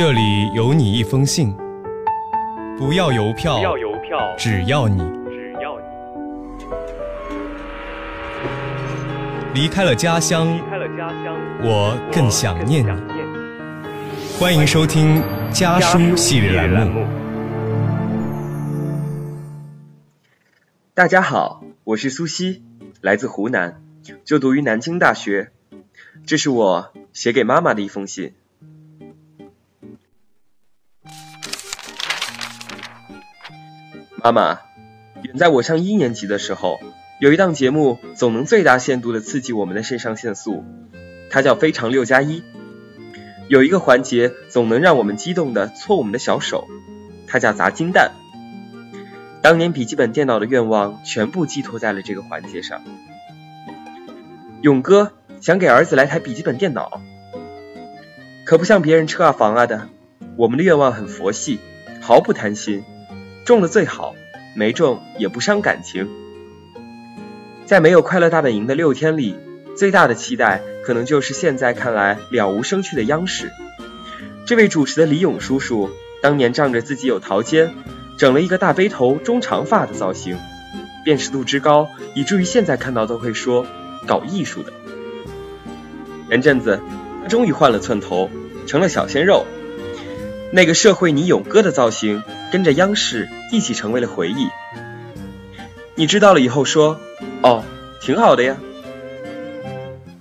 这里有你一封信，不要邮票，不要邮票，只要你只要你离开了家乡，离开了家乡，我更想念你。我更想念你。欢迎收听家书系列栏目。大家好，我是苏西，来自湖南，就读于南京大学。这是我写给妈妈的一封信。妈妈，远在我上一年级的时候，有一档节目总能最大限度的刺激我们的肾上腺素，它叫《非常六加一》。有一个环节总能让我们激动的搓我们的小手，它叫砸金蛋。当年笔记本电脑的愿望全部寄托在了这个环节上。勇哥想给儿子来台笔记本电脑，可不像别人车啊房啊的，我们的愿望很佛系，毫不贪心，中了最好，没中也不伤感情。在没有快乐大本营的六天里，最大的期待可能就是现在看来了无生趣的央视。这位主持的李勇叔叔，当年仗着自己有桃尖。整了一个大背头、中长发的造型，辨识度之高，以至于现在看到都会说搞艺术的。前阵子他终于换了寸头，成了小鲜肉，那个社会你勇哥的造型，跟着央视一起成为了回忆。你知道了以后说，哦，挺好的呀。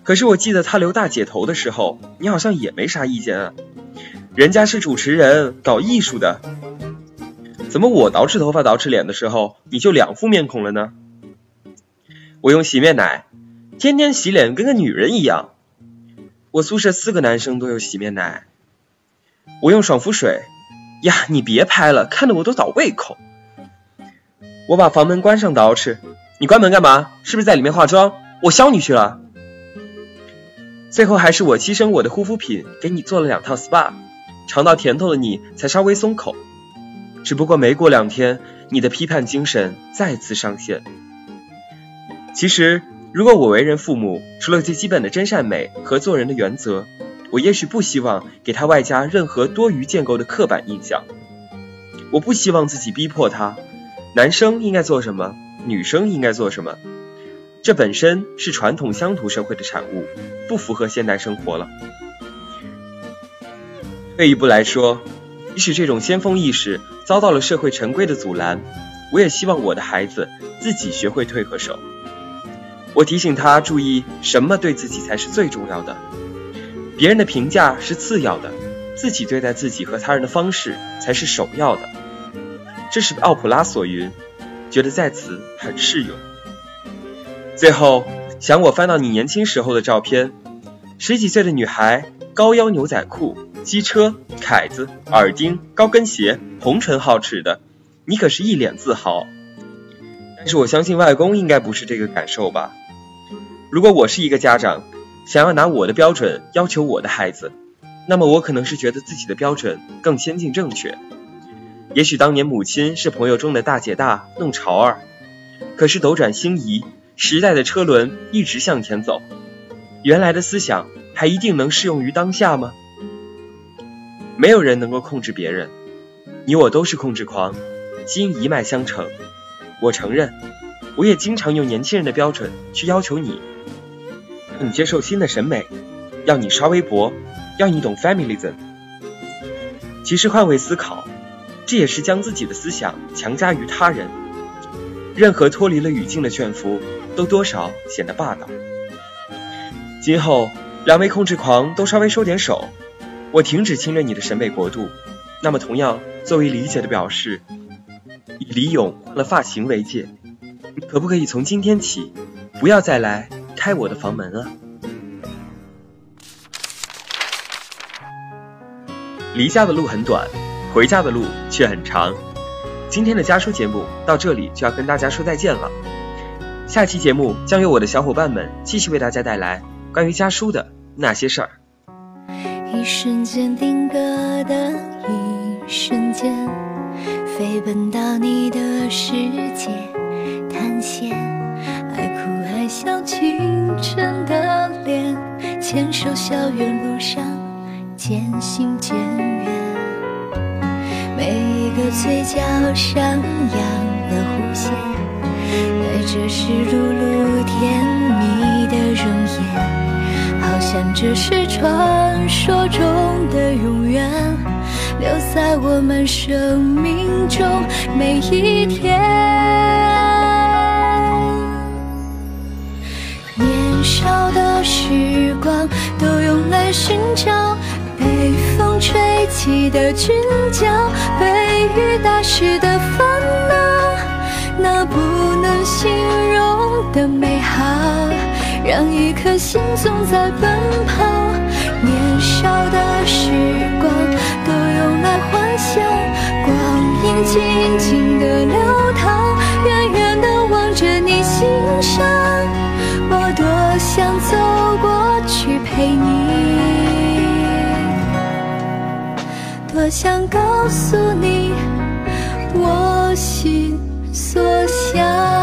可是我记得他留大姐头的时候，你好像也没啥意见啊。人家是主持人，搞艺术的。怎么我捯饬头发、捯饬脸的时候，你就两副面孔了呢？我用洗面奶，天天洗脸跟个女人一样。我宿舍四个男生都有洗面奶。我用爽肤水，呀，你别拍了，看得我都倒胃口。我把房门关上捯饬，你关门干嘛？是不是在里面化妆？我削你去了。最后还是我牺牲我的护肤品，给你做了两套 SPA，尝到甜头的你才稍微松口。只不过没过两天，你的批判精神再次上线。其实，如果我为人父母，除了最基本的真善美和做人的原则，我也许不希望给他外加任何多余建构的刻板印象。我不希望自己逼迫他，男生应该做什么，女生应该做什么。这本身是传统乡土社会的产物，不符合现代生活了。退一步来说。即使这种先锋意识遭到了社会陈规的阻拦，我也希望我的孩子自己学会退和守。我提醒他注意，什么对自己才是最重要的，别人的评价是次要的，自己对待自己和他人的方式才是首要的。这是奥普拉所云，觉得在此很适用。最后，想我翻到你年轻时候的照片，十几岁的女孩，高腰牛仔裤。机车、凯子、耳钉、高跟鞋，红唇皓齿的，你可是一脸自豪。但是我相信外公应该不是这个感受吧？如果我是一个家长，想要拿我的标准要求我的孩子，那么我可能是觉得自己的标准更先进正确。也许当年母亲是朋友中的大姐大，弄潮儿，可是斗转星移，时代的车轮一直向前走，原来的思想还一定能适用于当下吗？没有人能够控制别人，你我都是控制狂，基因一脉相承。我承认，我也经常用年轻人的标准去要求你，让你接受新的审美，要你刷微博，要你懂 feminism。其实换位思考，这也是将自己的思想强加于他人。任何脱离了语境的劝服，都多少显得霸道。今后，两位控制狂都稍微收点手。我停止侵略你的审美国度，那么同样作为理解的表示，以李勇换了发型为戒，你可不可以从今天起不要再来开我的房门啊？离家的路很短，回家的路却很长。今天的家书节目到这里就要跟大家说再见了。下期节目将由我的小伙伴们继续为大家带来关于家书的那些事儿。一瞬间定格的一瞬间，飞奔到你的世界探险，哭爱笑清晨的脸，牵手校园路上渐行渐远。每一个嘴角上扬的弧线，带着湿漉漉甜蜜的容颜，好像这是传说中的永远，留在我们生命中每一天。时光都用来寻找被风吹起的裙角，被雨打湿的烦恼，那不能形容的美好，让一颗心总在奔跑。年少的时光都用来幻想，光阴静静的流你多想告诉你，我心所想。